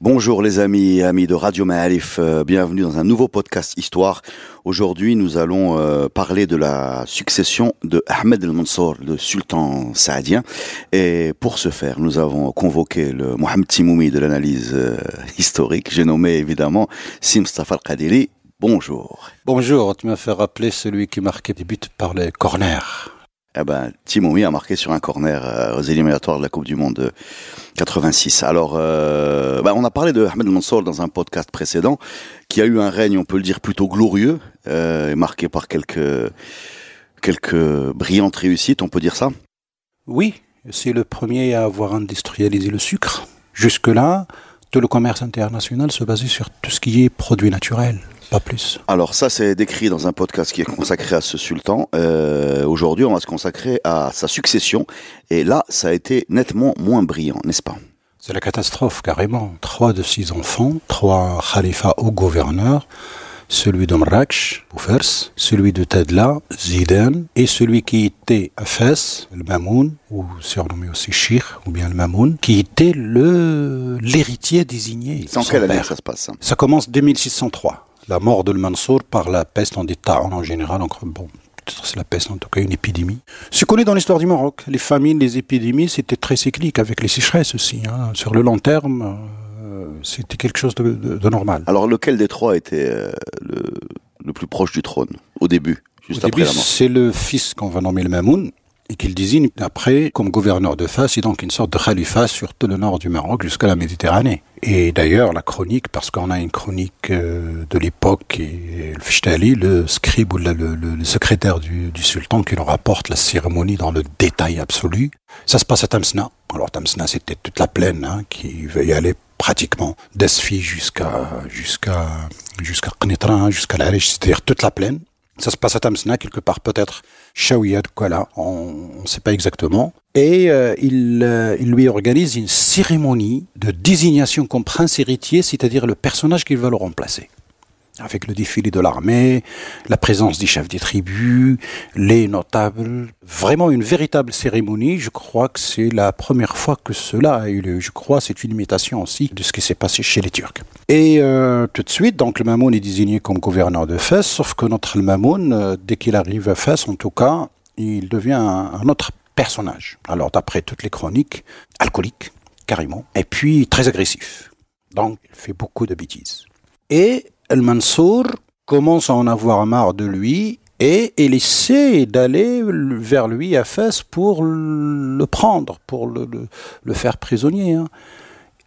Bonjour les amis et amis de Radio Ma'alif, euh, bienvenue dans un nouveau podcast Histoire. Aujourd'hui nous allons euh, parler de la succession de Ahmed el-Mansour, le sultan saadien. Et pour ce faire, nous avons convoqué le Mohamed Timoumi de l'analyse euh, historique. J'ai nommé évidemment Sim Stafar Qadiri. Bonjour. Bonjour, tu m'as fait rappeler celui qui marquait des buts par les corners. Eh ben, a marqué sur un corner euh, aux éliminatoires de la Coupe du Monde de 86. Alors, euh, ben, on a parlé de Ahmed Mansour dans un podcast précédent, qui a eu un règne, on peut le dire, plutôt glorieux, euh, marqué par quelques quelques brillantes réussites, on peut dire ça? Oui, c'est le premier à avoir industrialisé le sucre. Jusque-là, tout le commerce international se basait sur tout ce qui est produit naturel, pas plus. Alors ça, c'est décrit dans un podcast qui est consacré à ce sultan. Euh, Aujourd'hui, on va se consacrer à sa succession. Et là, ça a été nettement moins brillant, n'est-ce pas? C'est la catastrophe, carrément. Trois de six enfants, trois khalifas ou gouverneurs, celui d'Omraksh, Boufers, celui de Tadla, Zidane, et celui qui était à Fès, le Mamoun, ou surnommé aussi Shir, ou bien le Mamoun, qui était le l'héritier désigné. Son quelle année ça se passe? Ça commence dès 1603. La mort de Mansour par la peste en état en général. Donc, bon, peut-être c'est la peste, en tout cas une épidémie. Ce qu'on est dans l'histoire du Maroc, les famines, les épidémies, c'était très cyclique avec les sécheresses aussi. hein. Sur le long terme, euh, c'était quelque chose de, de- de normal. Alors lequel des trois était euh, le, le plus proche du trône au début, juste Au après début, la mort? c'est le fils qu'on va nommer le Mamoun et qu'il désigne après comme gouverneur de Fès et donc une sorte de khalifa sur tout le nord du Maroc jusqu'à la Méditerranée. Et d'ailleurs, la chronique, parce qu'on a une chronique euh, de l'époque et le Fishtali, le scribe ou le, secrétaire du, sultan qui nous rapporte la cérémonie dans le détail absolu, ça se passe à Tamsna. Alors Tamsna, c'était toute la plaine hein, qui va y aller pratiquement d'Esfi jusqu'à jusqu'à jusqu'à Qnitran, jusqu'à l'Arish, c'est-à-dire toute la plaine. Ça se passe à Tamsna, quelque part peut-être Shawiya, quoi là, on ne sait pas exactement. Et euh, euh, il lui organise une cérémonie de désignation comme prince héritier, c'est-à-dire le personnage qu'il va le remplacer. Avec le défilé de l'armée, la présence des chefs des tribus, les notables, vraiment une véritable cérémonie. Je crois que c'est la première fois que cela a eu lieu. Je crois que c'est une imitation aussi de ce qui s'est passé chez les Turcs. Et euh, tout de suite, donc le Mamoun est désigné comme gouverneur de Fès, sauf que notre Mamoun, euh, dès qu'il arrive à Fès, en tout cas, il devient un, un autre personnage. Alors d'après toutes les chroniques, alcoolique, carrément, et puis très agressif. Donc il fait beaucoup de bêtises. Et El Mansour commence à en avoir marre de lui et il essaie d'aller vers lui à Fès pour le prendre, pour le faire prisonnier. hein.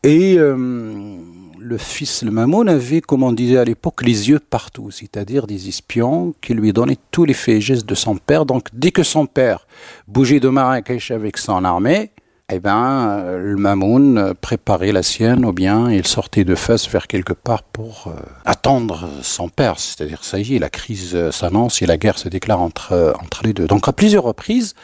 Et euh, le fils, le Mamoun, avait, comme on disait à l'époque, les yeux partout, c'est-à-dire des espions qui lui donnaient tous les faits et gestes de son père. Donc, dès que son père bougeait de Marrakech avec son armée, eh ben, le Mamoun préparait la sienne, ou bien il sortait de Fès vers quelque part pour euh, attendre son père. C'est-à-dire, ça y est, la crise s'annonce et la guerre se déclare entre, euh, entre les deux. Donc, à plusieurs reprises,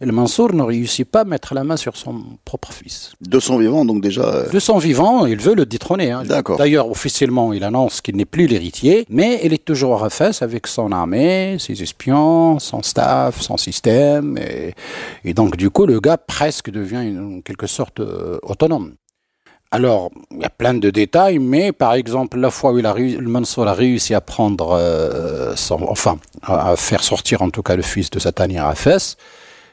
le Mansour ne réussit pas à mettre la main sur son propre fils. De son vivant, donc déjà. euh, De son vivant, il veut le détrôner. hein. D'accord. D'ailleurs, officiellement, il annonce qu'il n'est plus l'héritier, mais il est toujours à Fès avec son armée, ses espions, son staff, son système. Et, et donc, du coup, le gars presque devient une- en quelque sorte euh, autonome. Alors, il y a plein de détails, mais par exemple, la fois où il a réussi, le Mansour a réussi à prendre, euh, son, enfin, à faire sortir en tout cas le fils de sa tanière à Fès,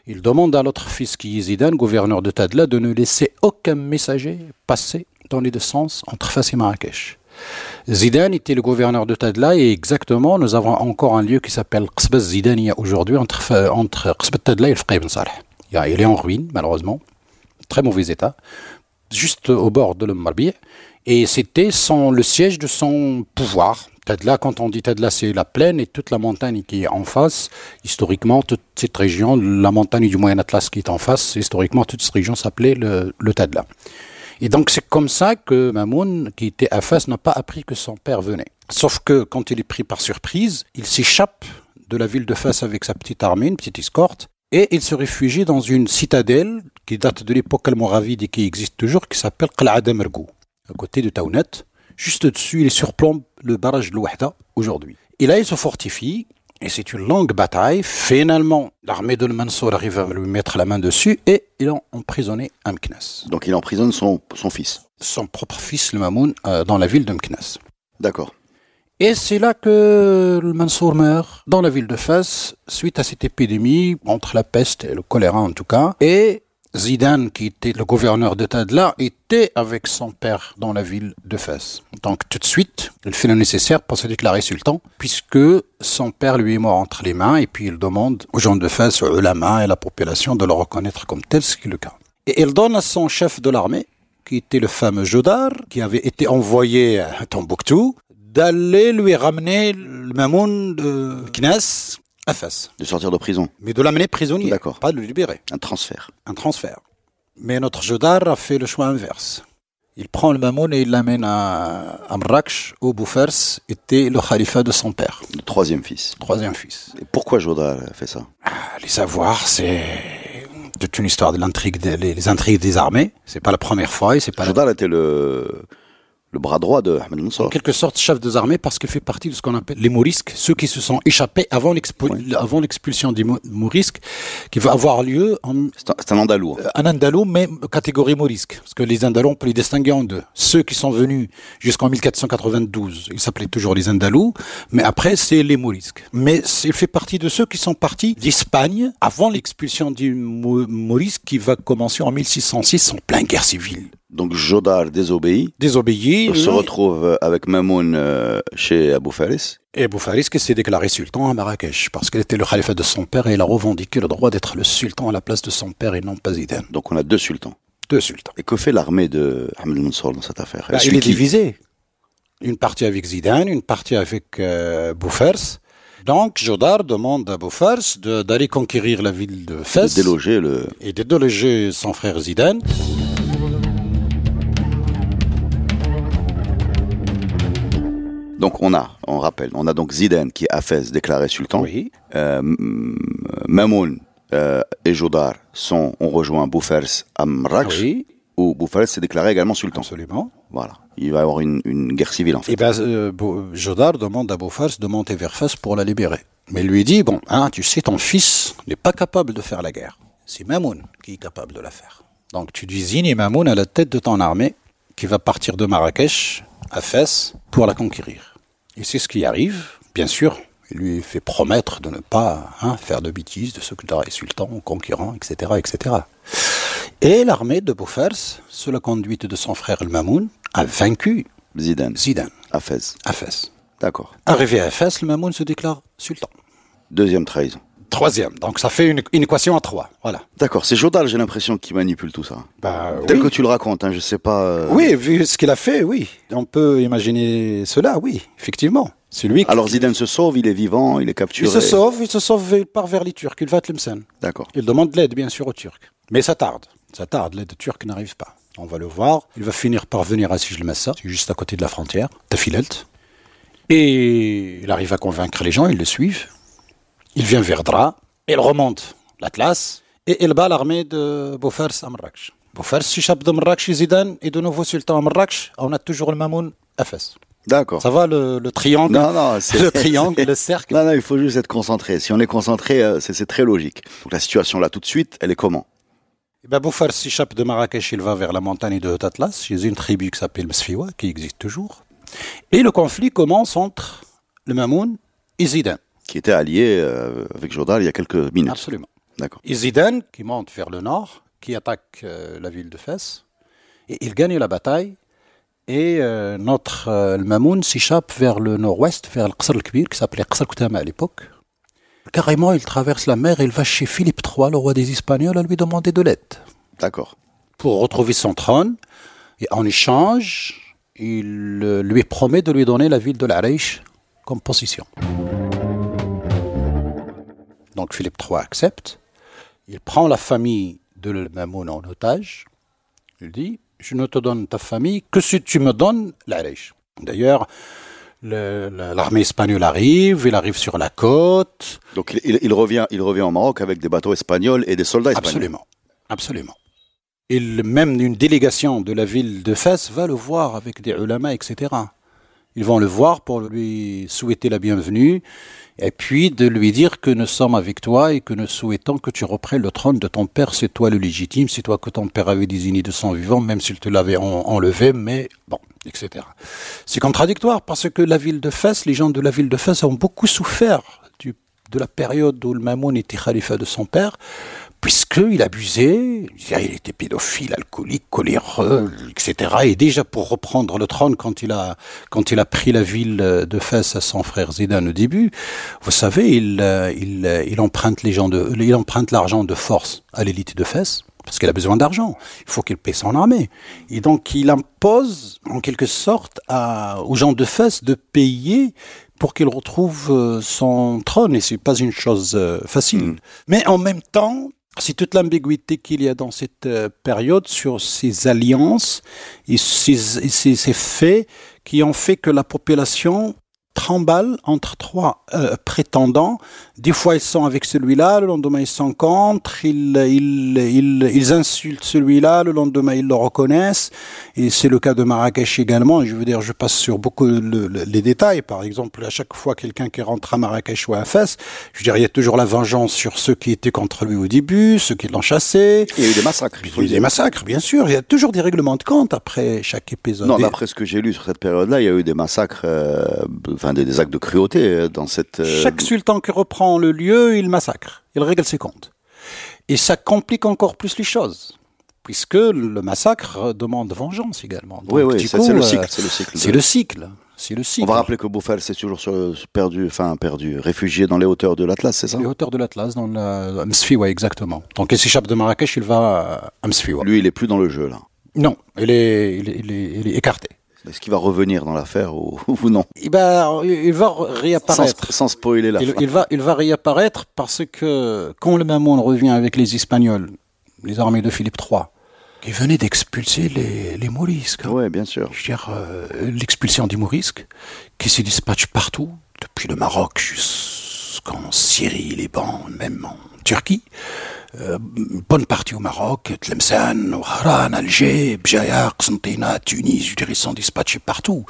il demande à l'autre fils qui est Zidane, gouverneur de Tadla, de ne laisser aucun messager passer dans les deux sens entre Fès et Marrakech. Zidane était le gouverneur de Tadla et exactement, nous avons encore un lieu qui s'appelle Qsbaz Zidania aujourd'hui entre, entre Tadla et le. Il est en ruine, malheureusement. Très mauvais état. Juste au bord de l'Ummarbi. Et c'était le siège de son pouvoir. Tadla, quand on dit Tadla, c'est la plaine et toute la montagne qui est en face. Historiquement, toute cette région, la montagne du Moyen Atlas qui est en face, historiquement, toute cette région s'appelait le, Tadla. Et donc c'est comme ça que Mamoun, qui était à Fès, n'a pas appris que son père venait. Sauf que quand il est pris par surprise, il s'échappe de la ville de Fès avec sa petite armée, une petite escorte, et il se réfugie dans une citadelle qui date de l'époque almoravide et qui existe toujours, qui s'appelle Qal'a Mergou, à côté de Taounet. Juste dessus, il surplombe le barrage de l'Ouahda aujourd'hui. Et là, il se fortifie, et c'est une longue bataille. Finalement, l'armée de Mansour arrive à lui mettre la main dessus et il a emprisonné Amknas. Donc il emprisonne son, son fils. Son propre fils, le Mamoun, euh, dans la ville d'Amknas. D'accord. Et c'est là que le Mansour meurt, dans la ville de Fès, suite à cette épidémie, entre la peste et le choléra en tout cas. Et Zidane, qui était le gouverneur de là, était avec son père dans la ville de Fès. Donc tout de suite, il fait le nécessaire pour se déclarer sultan, puisque son père lui est mort entre les mains, et puis il demande aux gens de Fès, aux ulama et la population de le reconnaître comme tel, ce qui est le cas. Et il donne à son chef de l'armée, qui était le fameux Jodar, qui avait été envoyé à Tombouctou, d'aller lui ramener le mamoun de Knes De sortir de prison. Mais de l'amener prisonnier. D'accord. Pas de le libérer. Un transfert. Un transfert. Mais notre Jodar a fait le choix inverse. Il prend le mamoun et il l'amène à, à Marrakech, où Bouffers était le khalifa de son père. Le troisième fils. Troisième fils. Et pourquoi Jodar a fait ça? Ah, Les savoirs, c'est toute une histoire de l'intrigue, des, les, intrigues des armées. C'est pas la première fois et c'est pas. Jodar était le le bras droit de Ahmed Mansour. En quelque sorte, chef des armées parce qu'il fait partie de ce qu'on appelle les Mourisques, ceux qui se sont échappés avant l'expulsion des Mourisques, qui va avoir lieu en... C'est un, Andalou. Euh, un Andalou, mais catégorie Mourisque. Parce que les Andalous, on peut les distinguer en deux. Ceux qui sont venus jusqu'en 1492, ils s'appelaient toujours les Andalous, mais après, c'est les Mourisques. Mais il fait partie de ceux qui sont partis d'Espagne avant l'expulsion des Mourisques qui va commencer en 1606 en pleine guerre civile. Donc Jodar désobéit. Désobéit. Se retrouve avec Mamoun euh, chez Abou Faris. Et Abou Faris qui s'est déclaré sultan à Marrakech parce qu'il était le khalifa de son père et il a revendiqué le droit d'être le sultan à la place de son père et non pas Zidane. Donc on a deux sultans. Deux sultans. Et que fait l'armée de Ahmed Mansour dans cette affaire? Bah, Il est divisé. Une partie avec Zidane, une partie avec euh. Donc, Jodar demande à Bouffers d'aller conquérir la ville de Fès. De déloger le... Et de déloger son frère Zidane. Donc on a, on rappelle, on a donc Zidane qui est Hafez déclaré sultan. Oui. Euh, Mamoun euh, et Jodar sont, ont rejoint Bouffers à Marrakech. Oui. Où Bouffers s'est déclaré également sultan. Absolument. Voilà. Il va y avoir une, une guerre civile en fait. Et eh ben, euh, Jodar demande à Bouffers de monter vers Fès pour la libérer. Mais lui dit, bon, hein, tu sais, ton fils n'est pas capable de faire la guerre. C'est Mamoun qui est capable de la faire. Donc tu désignes Mamoun à la tête de ton armée qui va partir de Marrakech à Fès pour la conquérir. Et c'est ce qui arrive, bien sûr. Il lui fait promettre de ne pas hein, faire de bêtises, de se déclarer sultan, conquérant, etc., etc. Et l'armée de Bouffers, sous la conduite de son frère El Mamoun, a vaincu Zidane. Zidane. À Fès. À Fès. D'accord. Arrivé à Fès, le Mamoun se déclare sultan. Deuxième trahison. Troisième. Donc ça fait une, équation à trois. Voilà. D'accord. C'est Jodal, j'ai l'impression, qui manipule tout ça. Bah, Tel que tu le racontes, hein, je sais pas. Euh, oui, vu ce qu'il a fait, oui. On peut imaginer cela, oui, effectivement. C'est lui. Qui... Alors Zidane se sauve, il est vivant, il est capturé. Il se sauve, il se sauve, il part vers les Turcs, il va à Tlemcen. D'accord. Il demande de l'aide, bien sûr, aux Turcs. Mais ça tarde. Ça tarde, l'aide turque n'arrive pas. On va le voir. Il va finir par venir à Sijlmassa, juste à côté de la frontière, Tafilelt. Et il arrive à convaincre les gens, ils le suivent. Il vient vers Dra, il remonte l'Atlas et il bat l'armée de Bouffers à Marrakech. Bouffers s'échappe de Marrakech, Zidane est de nouveau sultan à Marrakech. On a toujours le Mamoun à Fès. D'accord. Ça va le, le triangle? Non, non, c'est le triangle, le cercle? Non, non, il faut juste être concentré. Si on est concentré, euh, c'est très logique. Donc la situation là, tout de suite, elle est comment? Eh ben, Bouffers s'échappe de Marrakech, il va vers la montagne de Haut Atlas, chez une tribu qui s'appelle Msfiwa, qui existe toujours. Et le conflit commence entre le Mamoun et Zidane. Qui était allié euh, avec Jourdal il y a quelques minutes. Absolument. D'accord. Et Zidane, qui monte vers le nord, qui attaque euh, la ville de Fès, et il gagne la bataille et euh, notre le Mamoun s'échappe vers le nord-ouest, vers le Qasr al-Kbir, qui s'appelait Qasr Koutama à l'époque. Carrément, il traverse la mer et il va chez Philippe III, le roi des Espagnols, à lui demander de l'aide. D'accord. Pour retrouver son trône. Et en échange, il lui promet de lui donner la ville de l'Arèche comme position. Donc Philippe III accepte. Il prend la famille de Mamoun en otage. Il dit je ne te donne ta famille que si tu me donnes l'Arish. D'ailleurs, l'armée espagnole arrive, il arrive sur la côte. Donc il, revient, il revient au Maroc avec des bateaux espagnols et des soldats espagnols. Absolument, absolument. Et même une délégation de la ville de Fès va le voir avec des ulama, etc. Ils vont le voir pour lui souhaiter la bienvenue et puis de lui dire que nous sommes avec toi et que nous souhaitons que tu reprennes le trône de ton père. C'est toi le légitime, c'est toi que ton père avait désigné de son vivant, même s'il te l'avait enlevé, mais bon, etc. C'est contradictoire parce que la ville de Fès, les gens de la ville de Fès ont beaucoup souffert de la période où le Mamoun était khalifa de son père puisqu'il abusait, il était pédophile, alcoolique, coléreux, etc. Et déjà pour reprendre le trône, quand il a, quand il a pris la ville de Fès à son frère Zidane au début, vous savez, il, il, il emprunte les gens de, il emprunte l'argent de force à l'élite de Fès. Parce qu'il a besoin d'argent. Il faut qu'il paie son armée. Et donc, il impose, en quelque sorte, à, aux gens de Fès de payer pour qu'il retrouve euh, son trône. Et c'est pas une chose euh, facile. Mm. Mais en même temps, c'est toute l'ambiguïté qu'il y a dans cette euh, période sur ces alliances et ces, faits qui ont fait que la population tremble entre trois euh, prétendants. Des fois, ils sont avec celui-là, le lendemain, ils sont contre, ils, ils, ils, ils insultent celui-là, le lendemain, ils le reconnaissent. Et c'est le cas de Marrakech également. je veux dire, je passe sur beaucoup les détails. Par exemple, à chaque fois, quelqu'un qui rentre à Marrakech ou à Fès, je veux dire, il y a toujours la vengeance sur ceux qui étaient contre lui au début, ceux qui l'ont chassé. Il y a eu des massacres. Il y a eu des massacres, bien sûr. Il y a toujours des règlements de compte après chaque épisode. Non, d'après ce que j'ai lu sur cette période-là, il y a eu des massacres, euh, enfin des, des, actes de cruauté euh, dans cette. Euh, chaque sultan qui reprend le lieu, il massacre. Il règle ses comptes. Et ça complique encore plus les choses puisque le massacre demande vengeance également. oui, oui, c'est le cycle. C'est le cycle. C'est le cycle. C'est le cycle. On va rappeler que Bouffal s'est toujours perdu, enfin perdu, réfugié dans les hauteurs de l'Atlas, c'est ça Les hauteurs de l'Atlas, dans la Msfiwa, exactement. Donc il s'échappe de Marrakech, il va à Msfiwa. Lui, il est plus dans le jeu là. Non, il est, il est, il est, écarté. Est-ce qu'il va revenir dans l'affaire ou, ou, non eh ben, Il va réapparaître. Sans, sans spoiler la il, il, va, il va réapparaître parce que quand le Mamoun revient avec les Espagnols, les armées de Philippe III, qui venait d'expulser les, les Mourisques. Oui, bien sûr. Je veux dire, euh, l'expulsion des Mourisques, qui se dispatche partout, depuis le Maroc jusqu'en Syrie, Liban, même en Turquie. Euh, bonne partie au Maroc, Tlemcen, Oran, Alger, Bjaïa, Qsentina, Tunis, je sont dispatchés partout.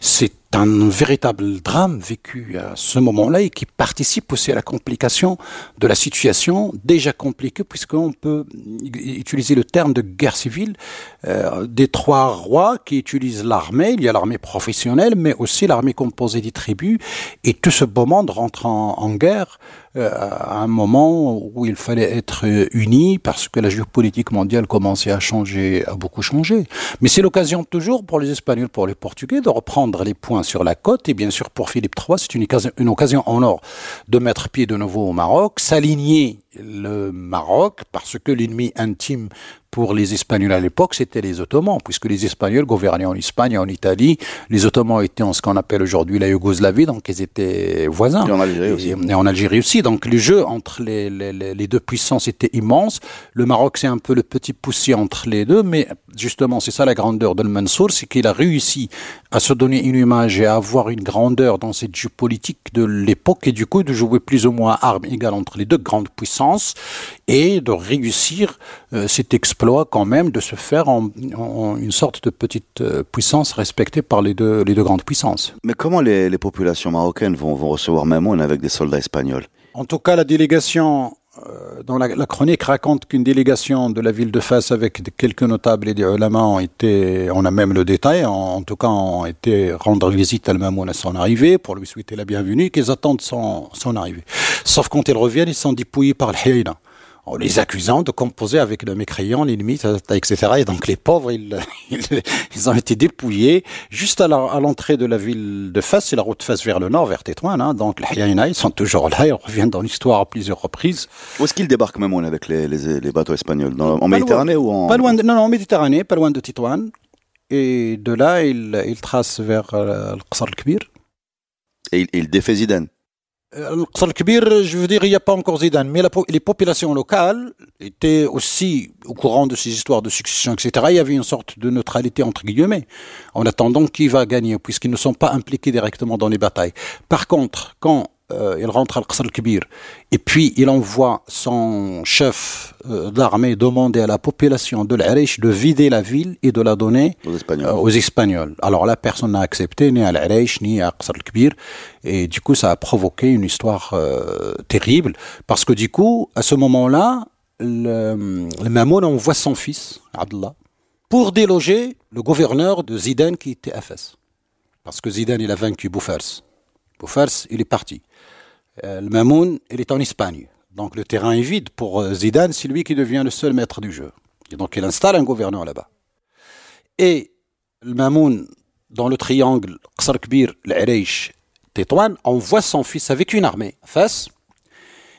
C'est un véritable drame vécu à ce moment-là et qui participe aussi à la complication de la situation déjà compliquée puisqu'on peut utiliser le terme de guerre civile euh, des trois rois qui utilisent l'armée. Il y a l'armée professionnelle mais aussi l'armée composée des tribus et tout ce beau monde rentre en, guerre à un moment où il fallait être unis parce que la géopolitique mondiale commençait à changer, à beaucoup changer. Mais c'est l'occasion toujours pour les Espagnols, pour les Portugais de reprendre les points sur la côte et bien sûr pour Philippe III, c'est une occasion, une occasion en or de mettre pied de nouveau au Maroc, s'aligner le Maroc parce que l'ennemi intime pour les Espagnols à l'époque, c'était les Ottomans, puisque les Espagnols gouvernaient en Espagne, en Italie. Les Ottomans étaient en ce qu'on appelle aujourd'hui la Yougoslavie, donc ils étaient voisins. Et en Algérie aussi. Et, en Algérie aussi. Donc le jeu entre les, les, les deux puissances était immense. Le Maroc, c'est un peu le petit poussier entre les deux, mais justement, c'est ça la grandeur de Mansour, c'est qu'il a réussi à se donner une image et à avoir une grandeur dans cette géopolitique de l'époque et du coup de jouer plus ou moins à armes égales entre les deux grandes puissances et de réussir euh, cet exploit quand même de se faire en, en une sorte de petite euh, puissance respectée par les deux, les deux grandes puissances. Mais comment les, les populations marocaines vont, vont recevoir Mamoun avec des soldats espagnols? En tout cas, la délégation dans la, la, chronique raconte qu'une délégation de la ville de Fès avec quelques notables et des ulama ont été, on a même le détail, en, en tout cas ont été rendre visite à Al-Mamoun à son arrivée pour lui souhaiter la bienvenue, qu'ils attendent son, son arrivée. Sauf quand ils reviennent, ils sont dépouillés par le Hayna en les accusant de composer avec le mécréant, l'ennemi, etc. Et donc les pauvres, ils, ils, ont été dépouillés juste à l'entrée de la ville de Fès, c'est la route Fès vers le nord, vers Tétouan. Hein. Donc les Hayaïna, ils sont toujours là, ils reviennent dans l'histoire à plusieurs reprises. Où est-ce qu'ils débarquent même avec les, les, les bateaux espagnols? Dans, En Méditerranée ou en... Pas loin de, non, non, en Méditerranée, pas loin de Tétouan. Et de là, ils, ils tracent vers euh, le Qasr al-Kbir. Et ils, ils défait Zidane Euh, je veux dire, il n'y a pas encore Zidane, mais les populations locales étaient aussi au courant de ces histoires de succession, etc. Il y avait une sorte de neutralité entre guillemets, en attendant qui va gagner, puisqu'ils ne sont pas impliqués directement dans les batailles. Par contre, quand euh, il rentre à Al-Qasr et puis il envoie son chef euh, d'armée demander à la population de l'Arish de vider la ville et de la donner aux Espagnols. Euh, Alors là, personne n'a accepté, ni à l'Arish, ni à Qasr al-Kibir, et du coup, ça a provoqué une histoire terrible, parce que du coup, à ce moment-là, le, le Mamoun envoie son fils, Abdullah, pour déloger le gouverneur de Zidane qui était à Fès. Parce que Zidane, il a vaincu Bouffers. Bouffers, il est parti. Euh, le Mamoun, il est en Espagne. Donc le terrain est vide pour euh, Zidane, c'est lui qui devient le seul maître du jeu. Et donc il installe un gouverneur là-bas. Et le Mamoun, dans le triangle Qsar Kbir, l'Areish, Tétouan, envoie son fils avec une armée face.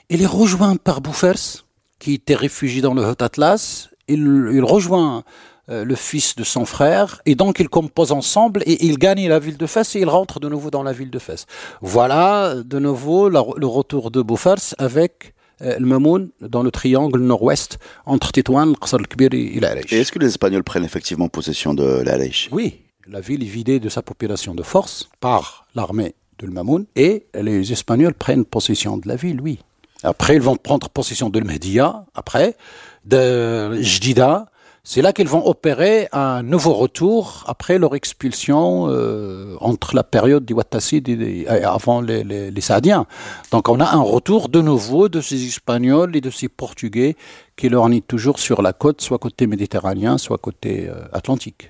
Il est rejoint par Bouffers, qui était réfugié dans le Haut Atlas. Il, rejoint le fils de son frère, et donc ils composent ensemble et ils gagnent la ville de Fès et ils rentrent de nouveau dans la ville de Fès. Voilà de nouveau le retour de Bouffers avec euh, le Mamoun dans le triangle nord-ouest entre Tétouan, Qasr al-Kbir et l'Aleish. Et est-ce que les Espagnols prennent effectivement possession de l'Aleish Oui, la ville est vidée de sa population de force par l'armée de Mamoun et les Espagnols prennent possession de la ville, oui. Après, ils vont prendre possession de Mehdia, après, de Jdida, c'est là qu'ils vont opérer un nouveau retour après leur expulsion euh, entre la période des Wattassides et avant les, Saadiens. Donc on a un retour de nouveau de ces Espagnols et de ces Portugais qui leur nient toujours sur la côte, soit côté méditerranéen, soit côté euh, atlantique.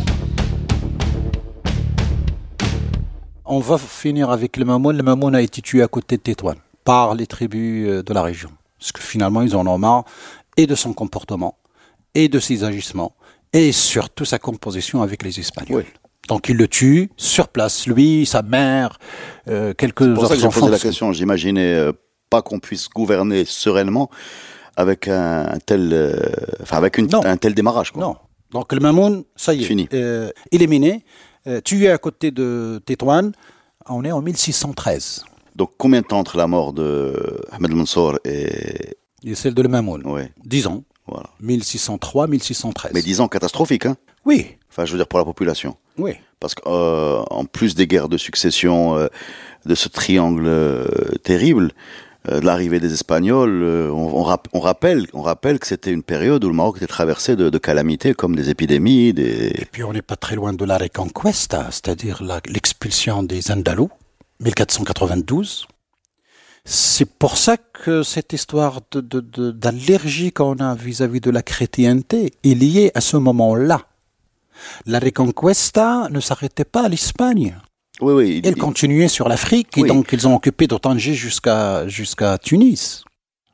On va finir avec le Mamoun. Le Mamoun a été tué à côté de Tétouan par les tribus euh, de la région. Parce que finalement, ils en ont marre et de son comportement et de ses agissements et surtout sa composition avec les Espagnols. Donc il le tue sur place, lui, sa mère, euh, quelques autres pour ça que j'ai posé la question. J'imaginais euh, pas qu'on puisse gouverner sereinement avec un, tel, euh, enfin avec une, un tel démarrage. Quoi. Non. Donc le Mamoun, ça y est, Fini. Éliminé, tué à côté de Tétouan. On est en 1613. Donc combien de temps entre la mort de Ahmed Mansour et... et celle de le Mamoun? Oui. Dix ans. Voilà. 1603-1613. Mais 10 ans catastrophiques, hein Oui. Enfin, je veux dire pour la population. Oui. Parce qu'en euh, plus des guerres de succession, euh, de ce triangle euh, terrible, de l'arrivée des Espagnols, on, on, rap on, rappelle, on rappelle que c'était une période où le Maroc était traversé de, de calamités comme des épidémies. Des... Et puis on n'est pas très loin de la Reconquesta, c'est-à-dire l'expulsion des Andalous, 1492. C'est pour ça que cette histoire d'allergie de, de, qu'on a vis-à-vis -vis de la chrétienté est liée à ce moment-là. La Reconquesta ne s'arrêtait pas à l'Espagne. Oui, oui. Elle il... continuait sur l'Afrique et donc ils ont occupé d'Otanger jusqu'à jusqu'à Tunis.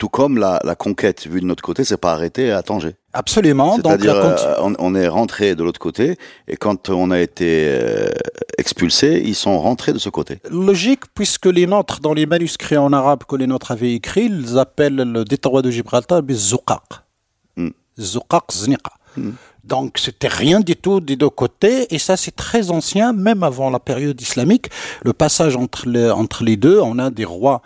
Tout comme la, la conquête, vue de notre côté, s'est pas arrêtée à Tanger. Absolument. C'est-à-dire, euh, on, on, est rentré de l'autre côté, et quand on a été euh, expulsé, ils sont rentrés de ce côté. Logique, puisque les nôtres, dans les manuscrits en arabe que les nôtres avaient écrits, ils appellent le détroit de Gibraltar Zouqaq. Mm. Zouqaq Zniqa. Mm. Donc, c'était rien du tout des deux côtés, et ça, c'est très ancien, même avant la période islamique. Le passage entre les, entre les deux, on a des rois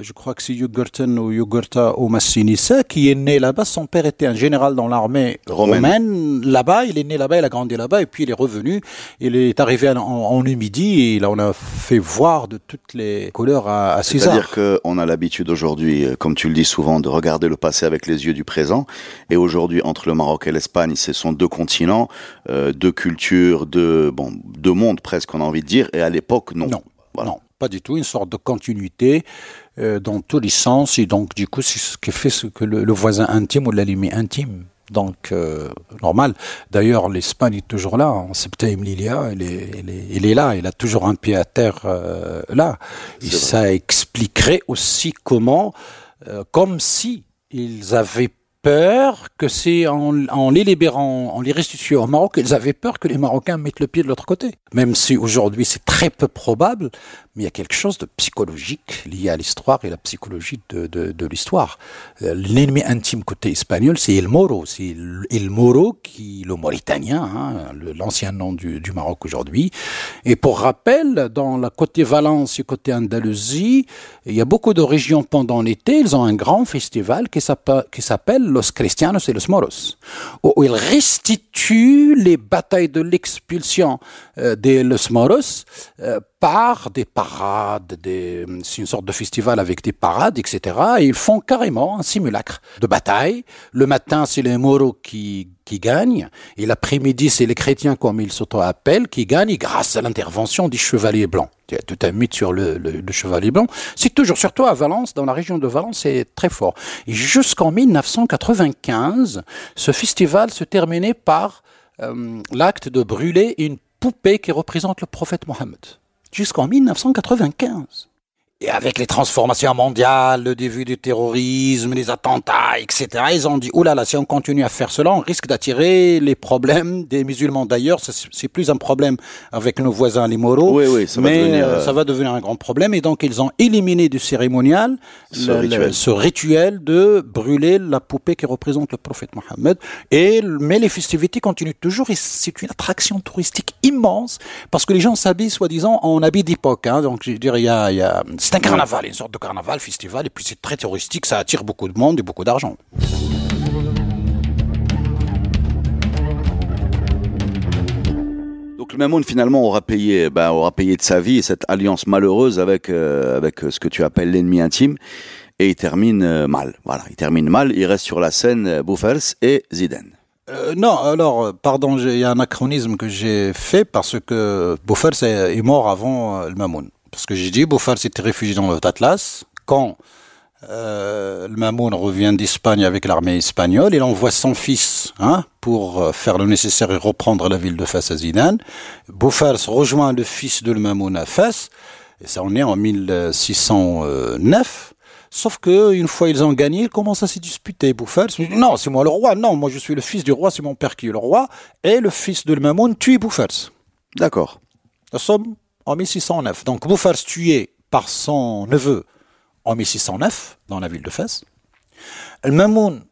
je crois que c'est Yugurten ou Yugurta ou Massinissa, qui est né là-bas. Son père était un général dans l'armée romaine. romaine. Là-bas, il est né là-bas, il a grandi là-bas, et puis il est revenu. Il est arrivé en, en Numidie, et là, on a fait voir de toutes les couleurs à, à César. C'est-à-dire qu'on a l'habitude aujourd'hui, comme tu le dis souvent, de regarder le passé avec les yeux du présent. Et aujourd'hui, entre le Maroc et l'Espagne, ce sont deux continents, euh, deux cultures, deux, bon, deux mondes presque, on a envie de dire. Et à l'époque, non. Non. Voilà. Non, pas du tout. Une sorte de continuité euh, dans tous les sens. Et donc, du coup, c'est ce qui fait ce que le, le voisin intime ou l'ennemi intime. Donc, euh, normal. D'ailleurs, l'Espagne est toujours là. En septembre, Lilia, il est, il, est, il est là. Il a toujours un pied à terre euh, là. Et ça expliquerait aussi comment, euh, comme si ils avaient peur que c'est en, les libérant, en les restituant au Maroc, ils avaient peur que les Marocains mettent le pied de l'autre côté. Même si aujourd'hui c'est très peu probable, mais il y a quelque chose de psychologique lié à l'histoire et la psychologie de, l'histoire. Euh, l'ennemi intime côté espagnol, c'est El Moro. C'est El Moro, qui, le Mauritanien, hein, l'ancien nom du, du Maroc aujourd'hui. Et pour rappel, dans la côté Valence et côté Andalousie, il y a beaucoup de régions pendant l'été, ils ont un grand festival qui s'appelle Los Cristianos et los Moros, où ils restituent les batailles de l'expulsion euh, des Los Moros euh, par des parades, des, c'est une sorte de festival avec des parades, etc. Et ils font carrément un simulacre de bataille. Le matin, c'est les Moros qui, qui gagnent, et l'après-midi, c'est les chrétiens, comme ils s'auto-appellent, qui gagnent grâce à l'intervention des chevaliers blancs. Il y a tout un mythe sur le, chevalier blanc. C'est toujours, surtout à Valence, dans la région de Valence, c'est très fort. Jusqu'en 1995, ce festival se terminait par euh, l'acte de brûler une poupée qui représente le prophète Mohammed jusqu'en 1995. Et avec les transformations mondiales, le début du terrorisme, les attentats, etc., ils ont dit, là, si on continue à faire cela, on risque d'attirer les problèmes des musulmans. D'ailleurs, c'est plus un problème avec nos voisins les Moros, oui, oui, ça mais va devenir, euh, ça va devenir un grand problème. Et donc, ils ont éliminé du cérémonial Ce le- rituel. le- ce rituel de brûler la poupée qui représente le prophète Mohammed. Et, mais les festivités continuent toujours et c'est une attraction touristique immense parce que les gens s'habillent soi-disant en habits d'époque. Hein. Donc, je veux dire, il y a, il y a, c'est un carnaval, une sorte de carnaval, festival, et puis c'est très touristique, ça attire beaucoup de monde et beaucoup d'argent. Donc le Mamoun finalement aura payé, ben, aura payé de sa vie cette alliance malheureuse avec euh, avec ce que tu appelles l'ennemi intime et il termine euh, mal. Voilà, il termine mal. Il reste sur la scène euh, Bouffers et Zidane. Euh, non, alors, euh, pardon, il y a un anachronisme que j'ai fait parce que Bouffers est, est mort avant euh, le Mamoun. Parce que j'ai dit, Bouffers s'était réfugié dans le Atlas. Quand euh, le Mamoun revient d'Espagne avec l'armée espagnole, il envoie son fils hein, pour euh, faire le nécessaire et reprendre la ville de Fès à Zidane. Bouffers rejoint le fils de le Mamoun à Fès, et ça on est en 1609. Sauf que une fois ils ont gagné, ils commencent à se disputer. Bouffers, il dit, non, c'est moi le roi. Non, moi je suis le fils du roi, c'est mon père qui est le roi. Et le fils de le Mamoun tue Bouffers. D'accord. Nous sommes en 1609. Donc Bouffers tué par son neveu en 1609 dans la ville de Fès. El Mamoun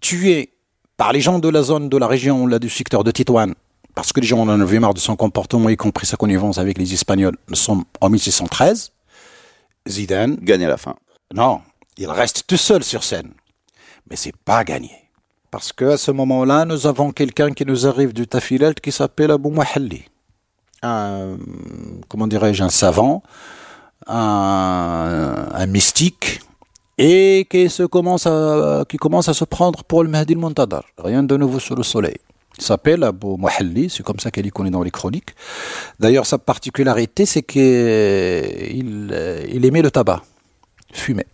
tué par les gens de la zone de la région là, du secteur de Titouan parce que les gens en avaient marre de son comportement, y compris sa connivence avec les Espagnols. Nous sommes en 1613. Zidane, Gagne à la fin. non, il reste tout seul sur scène. Mais c'est pas gagné. Parce que à ce moment-là, nous avons quelqu'un qui nous arrive du Tafilalt qui s'appelle Abou Mouhalli. Un, comment dirais-je, un savant, un, mystique, et qui, se commence à, qui commence à se prendre pour le Mahdi al-Muntadar. Rien de nouveau sur le soleil. Il s'appelle Abou Mouhalli, c'est comme ça qu'elle est dans les chroniques. D'ailleurs, sa particularité, c'est qu'il il aimait le tabac, fumer.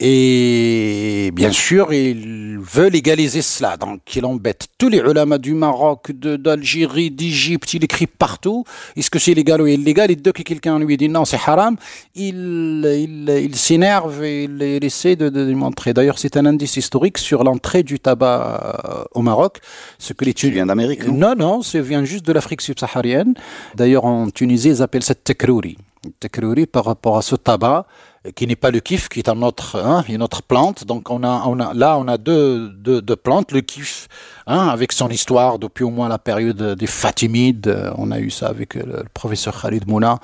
Et bien sûr, il veut légaliser cela. Donc, il embête tous les ulama du Maroc, d'Algérie, d'Égypte. Il écrit partout. Est-ce que c'est légal ou illégal? Et dès que quelqu'un lui dit non, c'est haram, il, il, il s'énerve et il, il essaie de, de démontrer. D'ailleurs, c'est un indice historique sur l'entrée du tabac euh, au Maroc. Ce que les Tu viens d'Amérique, non? Non, non, ça vient juste de l'Afrique subsaharienne. D'ailleurs, en Tunisie, ils appellent ça tekrouri. Tekrouri par rapport à ce tabac qui n'est pas le kif, qui est un autre, hein, une autre plante. Donc on a, on a, là, on a deux, deux, deux plantes. Le kif, hein, avec son histoire depuis au moins la période des Fatimides. Euh, On a eu ça avec euh, le professeur Khalid Mouna.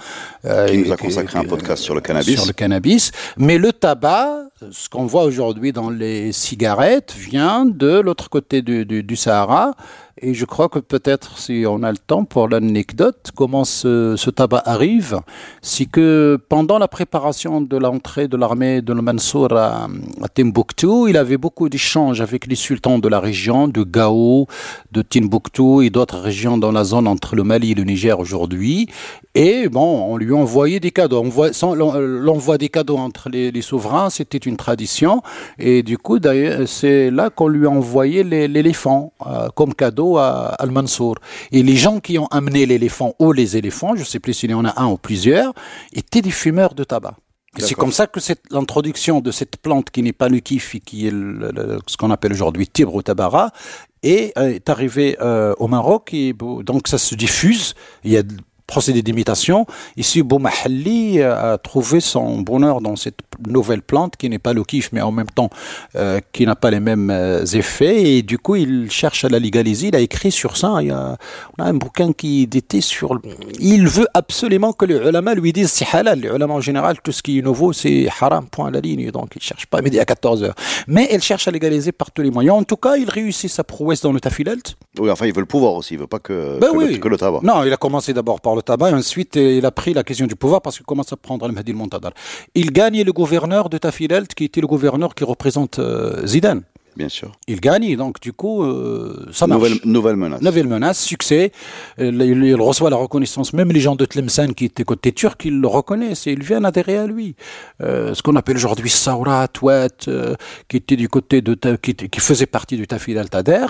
euh, Qui nous a et- consacré un et- podcast sur le cannabis. Sur le cannabis. Mais le tabac, ce qu'on voit aujourd'hui dans les cigarettes, vient de l'autre côté du, Sahara. Et je crois que peut-être, si on a le temps pour l'anecdote, comment ce, ce tabac arrive, c'est que pendant la préparation de l'entrée de l'armée de Mansour à, à Timbuktu, il avait beaucoup d'échanges avec les sultans de la région, de Gao, de Timbuktu et d'autres régions dans la zone entre le Mali et le Niger aujourd'hui. Et bon, on lui envoyait des cadeaux. L'en- L'envoi des cadeaux entre les, les souverains, c'était une tradition. Et du coup, d'ailleurs, c'est là qu'on lui a envoyé les- l'éléphant euh, comme cadeau à Al-Mansour. Et les gens qui ont amené l'éléphant ou les éléphants, je sais plus s'il y en a un ou plusieurs, étaient des fumeurs de tabac. C'est comme ça que l'introduction de cette plante qui n'est pas le kif, qui est ce qu'on appelle aujourd'hui tibre ou tabara, est, est arrivée euh, au Maroc et donc ça se diffuse. Il y a procédé d'imitation. Ici, Boumahalli a trouvé son bonheur dans cette nouvelle plante qui n'est pas le kiff, mais en même temps euh, qui n'a pas les mêmes euh, effets. Et du coup, il cherche à la légaliser. Il a écrit sur ça. Il y a, on a un bouquin qui était sur. Il veut absolument que les ulama lui disent c'est halal. Les ulama en général, tout ce qui est nouveau, c'est haram, point à la ligne. Donc, il cherche pas à midi à 14 heures. Mais il cherche à légaliser par tous les moyens. En tout cas, il réussit sa prouesse dans le tafilelt. Oui, enfin, il veut le pouvoir aussi. Il veut pas que, ben que tabac. Non, il a commencé d'abord par le tabac et ensuite il a pris la question du pouvoir parce qu'il commence à prendre le Mahdi al-Montadar. Il gagne le gouverneur de Tafilelt qui était le gouverneur qui représente euh, Zidane. Bien sûr. Il gagne, donc du coup, euh, ça marche. Nouvelle, nouvelle, menace. Nouvelle menace, succès. Il, il, reçoit la reconnaissance. Même les gens de Tlemcen qui étaient côté turc, ils le reconnaissent et ils viennent adhérer à lui. Euh, ce qu'on appelle aujourd'hui Saurat, Ouet, qui était du côté de, qui, qui faisait partie du Tafilelt Adher.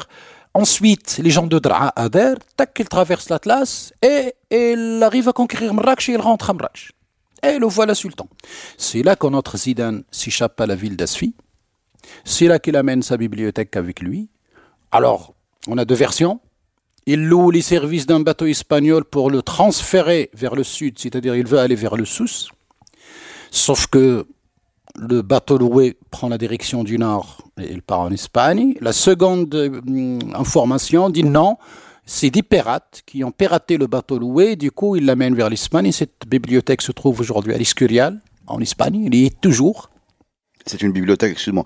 Ensuite, les gens de Dra adhèrent, tac, il traverse l'Atlas et, il arrive à conquérir Marrakech et il rentre à Marrakech. Et le voilà sultan. C'est là que notre Zidane s'échappe à la ville d'Asfi. C'est là qu'il amène sa bibliothèque avec lui. Alors, on a deux versions. Il loue les services d'un bateau espagnol pour le transférer vers le sud, c'est-à-dire il veut aller vers le Sousse. Sauf que le bateau loué prend la direction du nord et il part en Espagne. La seconde euh, information dit non, c'est des pirates qui ont piraté le bateau loué, du coup ils l'amènent vers l'Espagne. Cette bibliothèque se trouve aujourd'hui à l'Escurial, en Espagne, il y est toujours. C'est une bibliothèque, excuse-moi.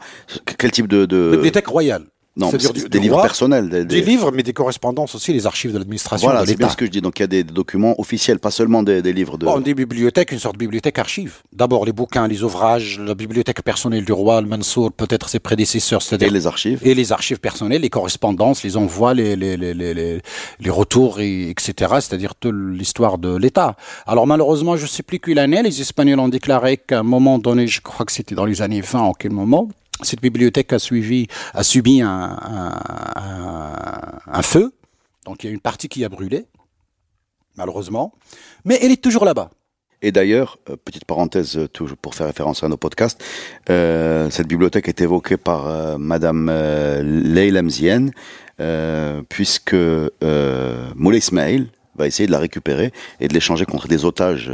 Quel type de, de... Bibliothèque royale. Non, des livres personnels. Des, livres, mais des correspondances aussi, les archives de l'administration. Voilà, c'est bien ce que je dis. Donc il y a des, documents officiels, pas seulement des, livres de. Bon, des bibliothèques, une sorte de bibliothèque archive. D'abord les bouquins, les ouvrages, la bibliothèque personnelle du roi, le Mansour, peut-être ses prédécesseurs, c'est-à-dire. Et les archives. Et les archives personnelles, les correspondances, les envois, les, les, les, les, les retours, et, etc. C'est-à-dire toute l'histoire de l'État. Alors malheureusement, je ne sais plus quelle année, les Espagnols ont déclaré qu'à un moment donné, je crois que c'était dans les années 20, en quel moment, cette bibliothèque a, suivi, a subi un, feu, donc il y a une partie qui a brûlé, malheureusement, mais elle est toujours là-bas. Et d'ailleurs, euh, petite parenthèse euh, toujours pour faire référence à nos podcasts, euh, cette bibliothèque est évoquée par euh, Madame euh, puisque Moulay Ismail va essayer de la récupérer et de l'échanger contre des otages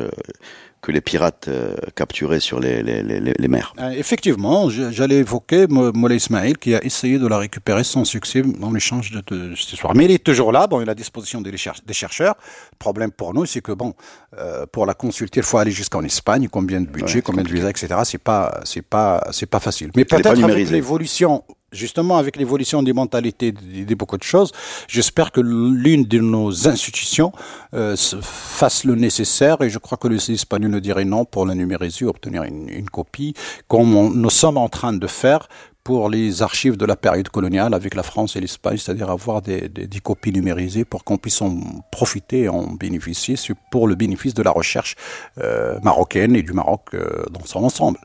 que les pirates euh, capturaient sur les, les, les, les mers. Euh, effectivement, j'allais évoquer Moulay Ismail qui a essayé de la récupérer sans succès dans l'échange de, de, cette histoire. Mais il est toujours là, bon, il est à disposition des, chercheurs. Le problème pour nous, c'est que bon, euh, pour la consulter, il faut aller jusqu'en Espagne, combien de budget, combien de visas, etc. C'est pas, c'est pas, c'est pas facile. Mais peut-être avec l'évolution justement avec l'évolution des mentalités de, beaucoup de choses, j'espère que l'une de nos institutions euh, fasse le nécessaire et je crois que les Espagnols ne diraient non pour la numériser, obtenir une copie, comme nous sommes en train de faire pour les archives de la période coloniale avec la France et l'Espagne, c'est-à-dire avoir des, des, des, copies numérisées pour qu'on puisse en profiter et en bénéficier pour le bénéfice de la recherche euh, marocaine et du Maroc euh, dans son ensemble.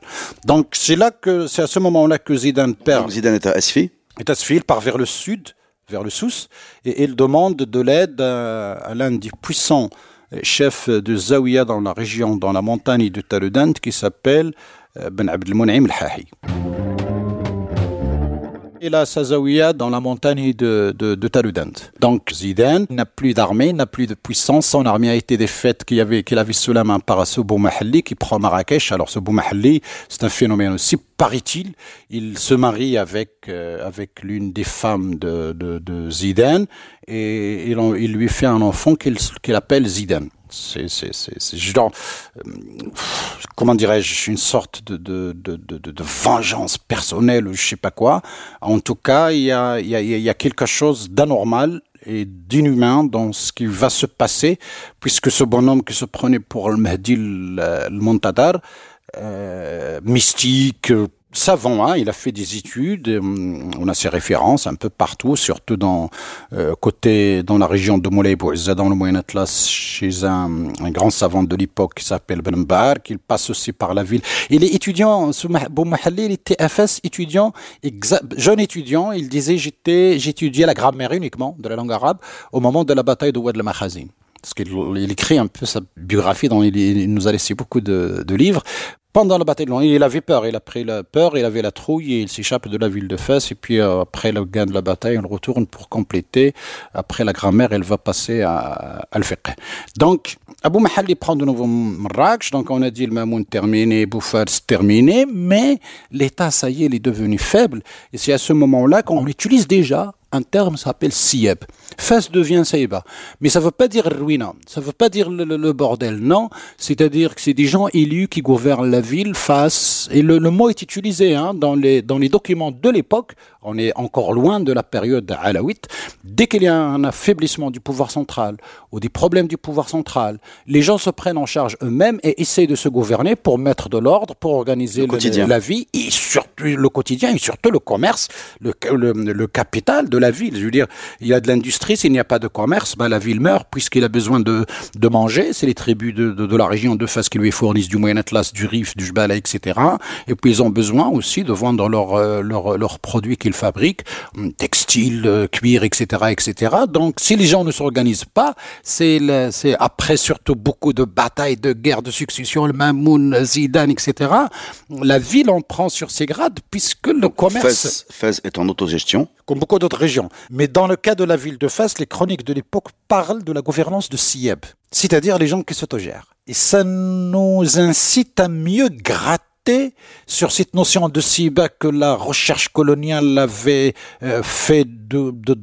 Donc c'est là que c'est à ce moment-là que Zidane perd. Donc Zidane est à Asfi. Est à Asfi, il part vers le sud, vers le Sousse, et il demande de l'aide à, à l'un des puissants chefs de Zawiya dans la région, dans la montagne de Taludant, qui s'appelle euh, Ben Abdelmounaim al-Hahi et la Sazawiya dans la montagne de, de, de Taludant. Donc Zidane n'a plus d'armée, n'a plus de puissance. Son armée a été défaite qu'il avait, qu'il avait sous la main par ce qui prend Marrakech. Alors ce Boumahalli, c'est un phénomène aussi, paraît-il. Il se marie avec, euh, avec l'une des femmes de, de, de et il, il, lui fait un enfant qu'il qu'il appelle Zidane c'est c'est c'est euh, comment dirais-je une sorte de de, de de vengeance personnelle ou je sais pas quoi. En tout cas il y a y a y a quelque chose d'anormal et d'inhumain dans ce qui va se passer puisque ce bonhomme qui se prenait pour le Mahdi le, le Montadar euh, mystique savant, hein, il a fait des études, hum, on a ses références un peu partout, surtout dans euh, côté dans la région de Moulay dans le Moyen Atlas, chez un, un grand savant de l'époque qui s'appelle Ben qu'il passe aussi par la ville. Il est étudiant, Boumahalli, il était FS étudiant, jeune étudiant, il disait j'étais j'étudiais la grammaire uniquement de la langue arabe au moment de la bataille de Ouad al-Makhazin parce qu'il écrit un peu sa biographie, dont il, il, nous a laissé beaucoup de, de livres. Pendant la bataille de Londres, il avait peur, il a pris la peur, il avait la trouille et il s'échappe de la ville de Fès. Et puis euh, après le gain de la bataille, on retourne pour compléter. Après la grammaire, elle va passer à, Al-Fiqh. Donc, Abu Mahalli prend de nouveau Marrakech. Donc on a dit le Mamoun terminé, Bouffard terminé, mais l'État, ça y est, il est devenu faible. Et c'est à ce moment-là qu'on utilise déjà un terme s'appelle Sieb. Fès devient Saïba. Mais ça ne veut pas dire ruina, ça ne veut pas dire le, bordel, non. C'est-à-dire que c'est des gens élus qui gouvernent la ville face, et le, mot est utilisé hein, dans, les, dans les documents de l'époque, on est encore loin de la période alaouite. Dès qu'il y a un affaiblissement du pouvoir central ou des problèmes du pouvoir central, les gens se prennent en charge eux-mêmes et essayent de se gouverner pour mettre de l'ordre, pour organiser le, la vie, et surtout le quotidien et surtout le commerce, le, le, capital de la ville. Je veux dire, il y a de l'industrie, s'il n'y a pas de commerce, ben la ville meurt puisqu'il a besoin de, de manger. C'est les tribus de, de, de, la région de Fès qui lui fournissent du Moyen Atlas, du Rif, du Jbala, etc. Et puis ils ont besoin aussi de vendre leurs leur, leur, leur produits qu'ils fabriquent, hum, textiles, euh, cuir, etc., etc. Donc, si les gens ne s'organisent pas, c'est après surtout beaucoup de batailles, de guerres, de succession, le Mamoun, Zidane, etc. La ville en prend sur ses grades puisque le commerce. Fès, est en autogestion. Comme beaucoup d'autres régions. Mais dans le cas de la ville de Fès, les chroniques de l'époque parlent de la gouvernance de Sieb, c'est-à-dire les gens qui s'autogèrent. Et ça nous incite à mieux gratter sur cette notion de SIBA que la recherche coloniale avait euh, fait de, de,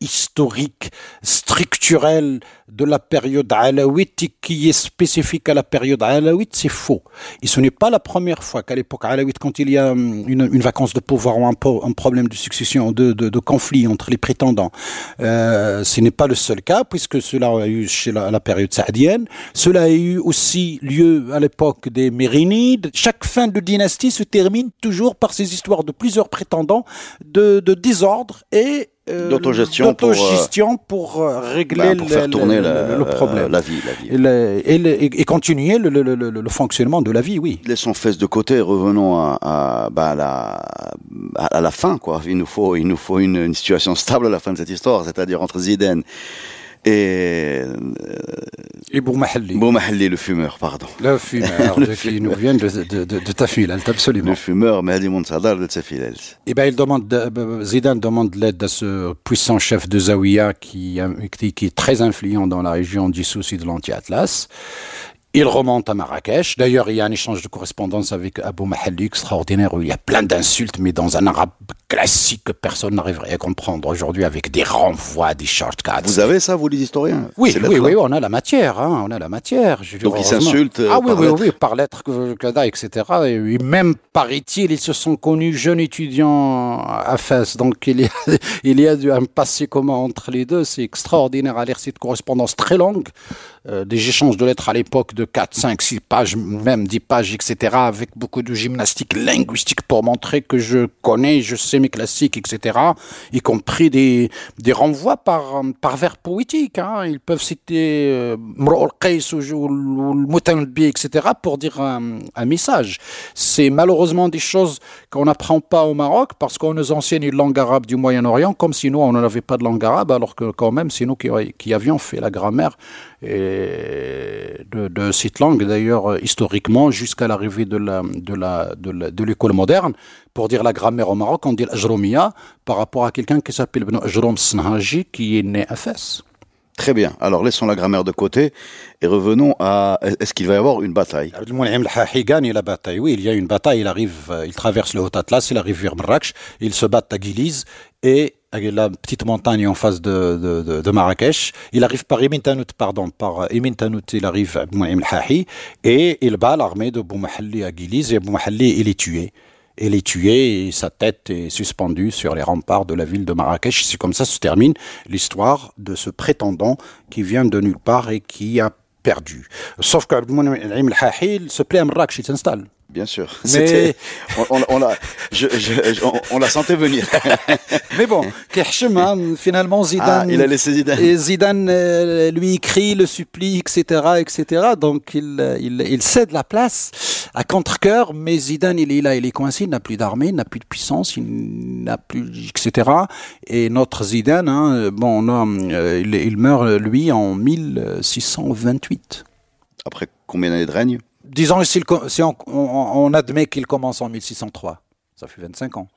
historique, structurelle de la période alaouite qui est spécifique à la période alaouite, c'est faux. Et ce n'est pas la première fois qu'à l'époque alaouite, quand il y a hum, une, vacance de pouvoir ou un, problème de succession, de, de, conflit entre les prétendants, euh, ce n'est pas le seul cas, puisque cela a eu chez la, la période saadienne. Cela a eu aussi lieu à l'époque des Mérinides. Chaque fin de dynastie se termine toujours par ces histoires de plusieurs prétendants, de, de désordre et euh, d'autogestion pour, euh, pour euh, régler bah, faire tourner le, problème. la vie, Et, continuer le, fonctionnement de la vie, oui. Laissons fesses de côté, revenons à, bah, la, à, la fin. Quoi. Il nous faut, il nous faut une, une situation stable à la fin de cette histoire, c'est-à-dire entre Zidane et, et Bourmahalli. Bourmahalli, le fumeur, pardon. Le fumeur, de qui nous vient de, de, de, de Tafil, absolument. Le fumeur, Mahdi Montsadar de Tafil. Eh ben, il demande, Zidane demande l'aide à ce puissant chef de Zawiya qui, qui, est très influent dans la région du souci de l'anti-Atlas. Il remonte à Marrakech. D'ailleurs, il y a un échange de correspondance avec Abou Mahalli extraordinaire où il y a plein d'insultes, mais dans un arabe classique que personne n'arriverait à comprendre aujourd'hui avec des renvois, des shortcuts. Vous avez ça, vous les historiens? Oui, oui, oui, on a la matière, hein, on a la matière. Je Donc ils s'insultent Ah oui, oui, oui, par lettres, etc. Et même, paraît-il, ils se sont connus jeunes étudiants à Fès. Donc il y a, il y a un passé commun entre les deux. C'est extraordinaire à lire cette correspondance très longue. Euh, des échanges de lettres à l'époque de 4, 5, 6 pages, même 10 pages, etc., avec beaucoup de gymnastique linguistique pour montrer que je connais, je sais mes classiques, etc., y compris des, des renvois par, par vers poétique. Hein. Ils peuvent citer euh, ou, le etc., pour dire un, un message. C'est malheureusement des choses qu'on n'apprend pas au Maroc parce qu'on nous enseigne une langue arabe du Moyen-Orient comme si nous, on n'avait pas de langue arabe, alors que quand même, c'est nous qui, qui avions fait la grammaire et de, de, cette langue, d'ailleurs, historiquement, jusqu'à l'arrivée de la, de la, de l'école moderne. Pour dire la grammaire au Maroc, on dit l'ajromia par rapport à quelqu'un qui s'appelle Ajrom Snhaji, qui est né à Fès. Très bien. Alors laissons la grammaire de côté et revenons à est-ce qu'il va y avoir une bataille? Il gagne la bataille. Oui, il y a une bataille. Il arrive, euh, il traverse le Haut Atlas, il arrive vers Marrakech, il se bat à Giliz et la petite montagne en face de, de, de, Marrakech. Il arrive par Emin pardon, par Emin il arrive à Boumaim et il bat l'armée de Boumahalli à Giliz et Boumahalli il est tué. Il est tué et sa tête est suspendue sur les remparts de la ville de Marrakech. C'est comme ça se termine l'histoire de ce prétendant qui vient de nulle part et qui a perdu. Sauf qu'Abdoumouni al se plaît à Marrakech, il s'installe. Bien sûr. Mais on, on, la, je, je, on, on, la sentait venir. Mais bon, finalement Zidane. Ah, il a laissé Zidane. Et Zidane euh, lui écrit, le supplie, etc., etc. Donc il, il, il cède la place à contre-cœur, mais Zidane il est là, il est coincé, il n'a plus d'armée, il n'a plus de puissance, il n'a plus, etc. Et notre Zidane, hein, bon, euh, il, il meurt lui en 1628. Après combien d'années de règne? Disons, si, on admet qu'il commence en 1603, ça fait 25 ans.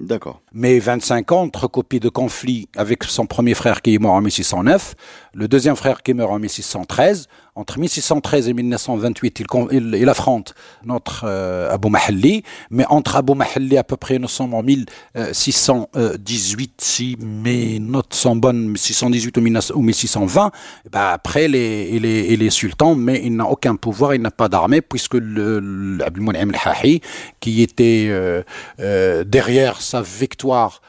D'accord. Mais 25 ans entre copie de conflit avec son premier frère qui est mort en 1609, le deuxième frère qui meurt en 1613. Entre 1613 et 1928, il, il, affronte notre euh, Abou Mahalli. Mais entre Abou Mahalli, à peu près, nous sommes en 1618, si mes notes sont bonnes, 1618 ou 1620. Bah, après, les, il, est, il est sultan, mais il n'a aucun pouvoir, il n'a pas d'armée, puisque le, al-Hahi, qui était euh, euh, derrière sa victoire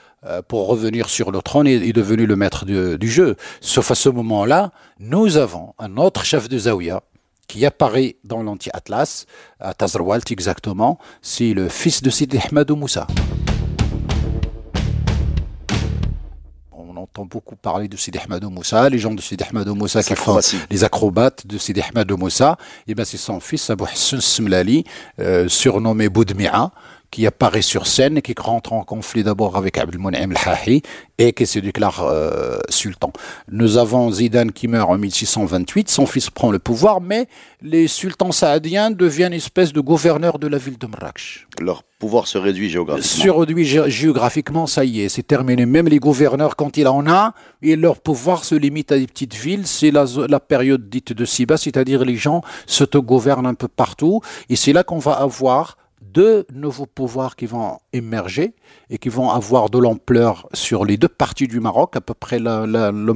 pour revenir sur le trône est, est devenu le maître du, du, jeu. Sauf à ce moment-là, nous avons un autre chef de Zawiya qui apparaît dans l'anti-Atlas, à Tazrawalt exactement, c'est le fils de Sidi Ahmadou Moussa. On entend beaucoup parler de Sidi Ahmadou Moussa, les gens de Sidi Ahmadou Moussa qui font les acrobates de Sidi Ahmadou Moussa, et eh bien c'est son fils Abou Hassan Smlali, euh, surnommé Boudmi'a, qui apparaît sur scène et qui rentre en conflit d'abord avec Abdelmonem el-Hahi et qui se déclare euh, sultan. Nous avons Zidane qui meurt en 1628, son fils prend le pouvoir, mais les sultans saadiens deviennent une espèce de gouverneurs de la ville de Marrakech. Leur pouvoir se réduit géographiquement. Se réduit géographiquement, ça y est, c'est terminé. Même les gouverneurs, quand il en a, et leur pouvoir se limite à des petites villes, c'est la, la période dite de Siba, c'est-à-dire les gens s'auto-gouvernent un peu partout, et c'est là qu'on va avoir deux nouveaux pouvoirs qui vont émerger et qui vont avoir de l'ampleur sur les deux parties du Maroc. À peu près, le, le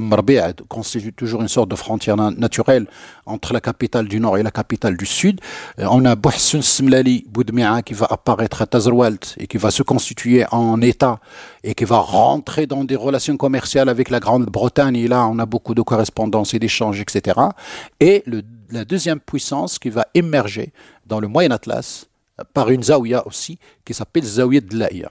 constitue toujours une sorte de frontière naturelle entre la capitale du nord et la capitale du sud. Euh, on a Bouhssoun Smlali Boudmia qui va apparaître à Tazroualt et qui va se constituer en État et qui va rentrer dans des relations commerciales avec la Grande-Bretagne. Et là, on a beaucoup de correspondances et d'échanges, etc. Et la deuxième puissance qui va émerger dans le Moyen Atlas, par une zawiya aussi qui s'appelle Zawiya de.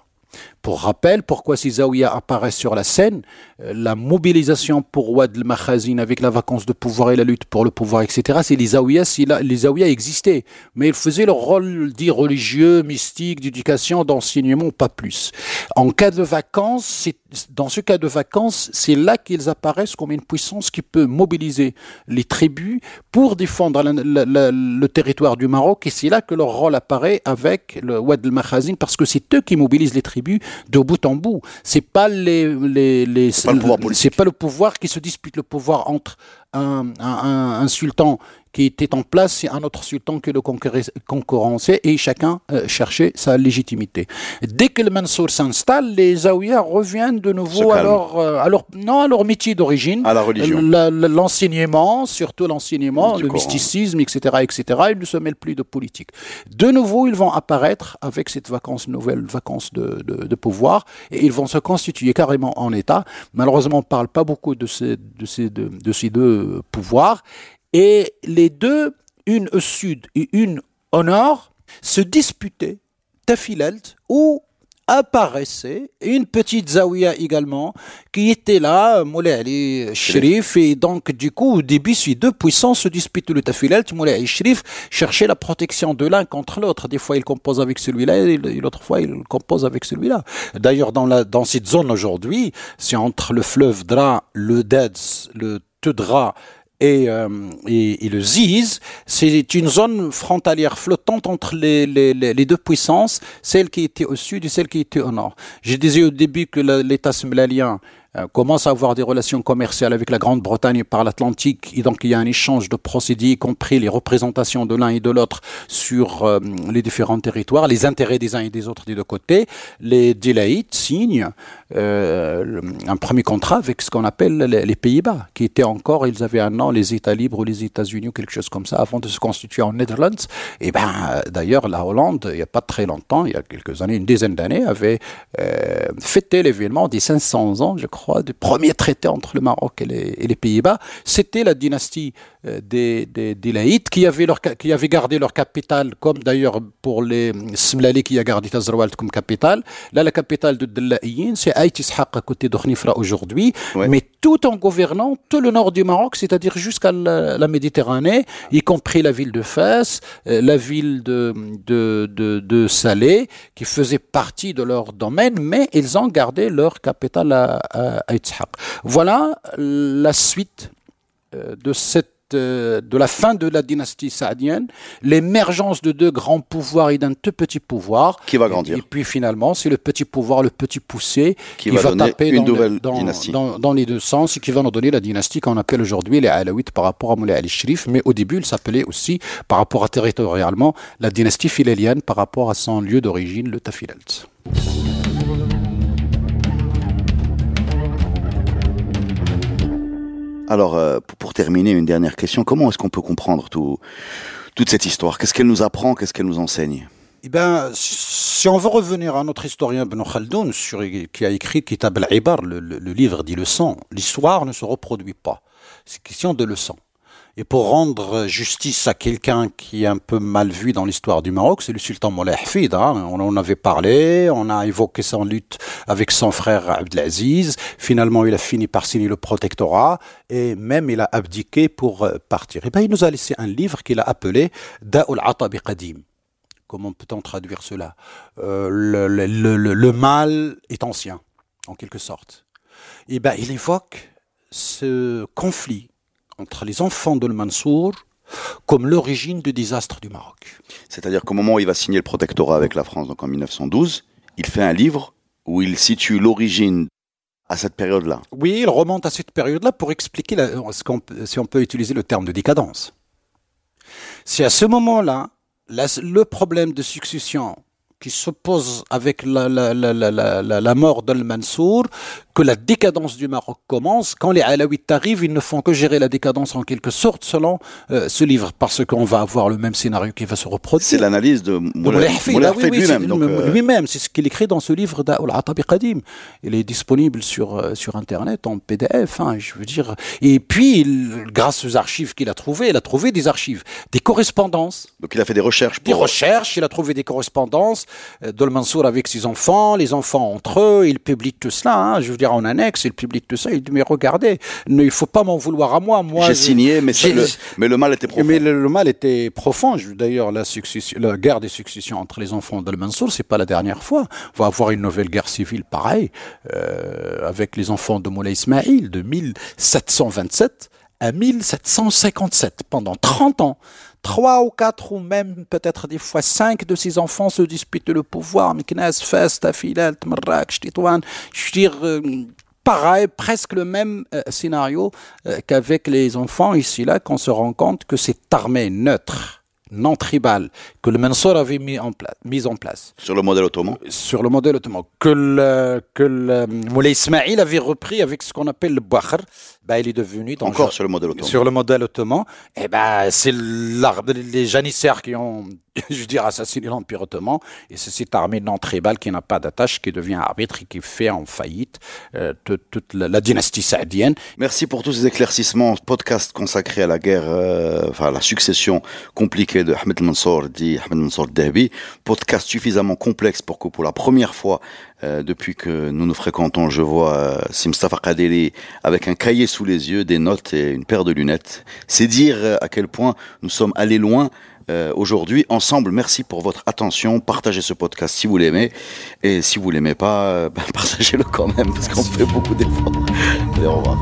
Pour rappel, pourquoi ces zawiya apparaissent sur la scène, euh, la mobilisation pour Wad al-Makhazin avec la vacance de pouvoir et la lutte pour le pouvoir, etc., c'est les zawiya, les zawiya existaient, mais ils faisaient leur rôle dit religieux, mystique, d'éducation, d'enseignement, pas plus. En cas de vacances, dans ce cas de vacances, c'est là qu'ils apparaissent comme une puissance qui peut mobiliser les tribus pour défendre le territoire du Maroc, et c'est là que leur rôle apparaît avec le Wad al-Makhazin, parce que c'est eux qui mobilisent les tribus de bout en bout. C'est pas les, les, les c'est pas, le pouvoir qui se dispute le pouvoir entre un, un, un sultan qui était en place, un autre sultan qui le concurrençait et chacun euh, cherchait sa légitimité. Dès que le Mansour s'installe, les Zawiya reviennent de nouveau à leur, euh, à leur, non, à leur métier d'origine. À la religion. L'enseignement, surtout l'enseignement, le mysticisme, etc., etc. Ils ne se mêlent plus de politique. De nouveau, ils vont apparaître avec cette vacance, nouvelle vacance de, de, de pouvoir et ils vont se constituer carrément en État. Malheureusement, on ne parle pas beaucoup de ces, de ces, de, de ces deux pouvoirs et les deux, une au sud et une au nord, se disputaient Tafilalt où apparaissait une petite zawiya également qui était là, Moulay Ali Shrif, et donc du coup au début ces deux puissances se disputent le Tafilalt, Moulay Ali Shrif cherchait la protection de l'un contre l'autre, des fois il compose avec celui-là et l'autre fois il compose avec celui-là. D'ailleurs dans, dans cette zone aujourd'hui, c'est entre le fleuve Dra, le Deds, le Tudra et, euh, et, et, le Ziz, c'est une zone frontalière flottante entre les, les, les, deux puissances, celle qui était au sud et celle qui était au nord. J'ai disais au début que l'État smelalien euh, commence à avoir des relations commerciales avec la Grande-Bretagne par l'Atlantique, et donc il y a un échange de procédés, y compris les représentations de l'un et de l'autre sur euh, les différents territoires, les intérêts des uns et des autres des deux côtés. Les Délaïtes signent euh, un premier contrat avec ce qu'on appelle les, Pays-Bas, qui étaient encore, ils avaient un an, les États libres ou les États-Unis ou quelque chose comme ça, avant de se constituer en Netherlands. Et ben, d'ailleurs, la Hollande, il n'y a pas très longtemps, il y a quelques années, une dizaine d'années, avait fêté l'événement des 500 ans, je crois, du premier traité entre le Maroc et les, Pays-Bas, c'était la dynastie euh, des, des, qui avait, leur, qui avait gardé leur capitale, comme d'ailleurs pour les Smlali qui a gardé Tazrawalt comme capitale. Là, la capitale de Delaïyin, c'est Aït Ishaq à côté de aujourd'hui, mais tout en gouvernant tout le nord du Maroc, c'est-à-dire jusqu'à la, Méditerranée, y compris la ville de Fès, euh, la ville de, de, de, de Salé, qui faisait partie de leur domaine, mais ils ont gardé leur capitale à, à, voilà la suite euh, de cette euh, de la fin de la dynastie saadienne, l'émergence de deux grands pouvoirs et d'un tout petit pouvoir. Qui va grandir. Et, puis finalement, c'est le petit pouvoir, le petit poussé qui, va, taper une dans, nouvelle dans, dynastie. Dans, dans, les deux sens et qui va nous donner la dynastie qu'on appelle aujourd'hui les Alaouites par rapport à Moulay Ali Sharif. Mais au début, il s'appelait aussi, par rapport à territorialement, la dynastie philélienne par rapport à son lieu d'origine, le Tafilalt. Alors, euh, pour, terminer, une dernière question. Comment est-ce qu'on peut comprendre tout, toute cette histoire? Qu'est-ce qu'elle nous apprend? Qu'est-ce qu'elle nous enseigne? Eh ben, si on veut revenir à notre historien Ibn Khaldoun, qui a écrit Kitab al-Ibar, le, le, le, livre dit leçon, l'histoire ne se reproduit pas. C'est question de leçons. Et pour rendre justice à quelqu'un qui est un peu mal vu dans l'histoire du Maroc, c'est le sultan Moulay Hafid. Hein. On en avait parlé, on a évoqué son lutte avec son frère Abdelaziz. Finalement, il a fini par signer le protectorat et même il a abdiqué pour partir. Et ben, il nous a laissé un livre qu'il a appelé Da'ul Atabi Qadim. Comment peut-on traduire cela? Euh, le, le, mal est ancien, en quelque sorte. Et ben, il évoque ce conflit entre les enfants de Mansour comme l'origine du désastre du Maroc. C'est-à-dire qu'au moment où il va signer le protectorat avec la France, donc en 1912, il fait un livre où il situe l'origine à cette période-là. Oui, il remonte à cette période-là pour expliquer la, ce qu'on, si on peut utiliser le terme de décadence. C'est à ce moment-là, le problème de succession qui s'oppose avec la, la, la, la, la mort d'Al-Mansour, que la décadence du Maroc commence. Quand les Alaouites arrivent, ils ne font que gérer la décadence en quelque sorte selon euh, ce livre, parce qu'on va avoir le même scénario qui va se reproduire. C'est l'analyse de Moulay lui-même. Euh... Lui-même, c'est ce qu'il écrit dans ce livre d'Aoul Atabi Qadim. Il est disponible sur, euh, sur Internet en PDF, hein, je veux dire. Et puis, il, grâce aux archives qu'il a trouvées, il a trouvé des archives, des correspondances. Donc il a fait des recherches. Pour... Des recherches, il a trouvé des correspondances euh, d'Ol Mansour avec ses enfants, les enfants entre eux, il publie tout cela, hein, je veux dire en annexe, il publie tout ça, il dit mais regardez, ne, il faut pas m'en vouloir à moi. moi J'ai signé, mais, le, mais le mal était profond. Mais le, le mal était profond. D'ailleurs, la, la guerre des successions entre les enfants d'Al Mansour, c'est pas la dernière fois. On va avoir une nouvelle guerre civile pareille euh, avec les enfants de Moulay Ismail de 1727 à 1757 pendant 30 ans trois ou quatre ou même peut-être des fois cinq de ces enfants se disputent le pouvoir. Meknès, Fès, Tafilal, Tmarrak, Titouan. Je veux dire, euh, pareil, presque le même euh, scénario euh, qu'avec les enfants ici là, qu'on se rend compte que cette armée neutre non tribale que le Mansour avait mis en, place, mis en place. Sur le modèle ottoman Sur le modèle ottoman. Que le, que le Moulay Ismail avait repris avec ce qu'on appelle le Bakhr. Ben, il est devenu... Donc, Encore sur le modèle ottoman. Sur le modèle ottoman. Et ben, c'est les janissaires qui ont, je veux dire, assassiné l'Empire ottoman. Et c'est cette armée non tribale qui n'a pas d'attache, qui devient arbitre et qui fait en faillite euh, toute, toute la, la, dynastie saadienne. Merci pour tous ces éclaircissements. Podcast consacré à la guerre, euh, enfin, à la succession compliquée de Ahmed Mansour, dit Ahmed Mansour Dehbi. Podcast suffisamment complexe pour que pour la première fois euh, depuis que nous nous fréquentons, je vois euh, Simstafa Kadeli avec un cahier sous les yeux, des notes et une paire de lunettes. C'est dire euh, à quel point nous sommes allés loin euh, aujourd'hui ensemble. Merci pour votre attention. Partagez ce podcast si vous l'aimez. Et si vous l'aimez pas, ben, partagez-le quand même parce qu'on fait beaucoup d'efforts. Allez, au revoir.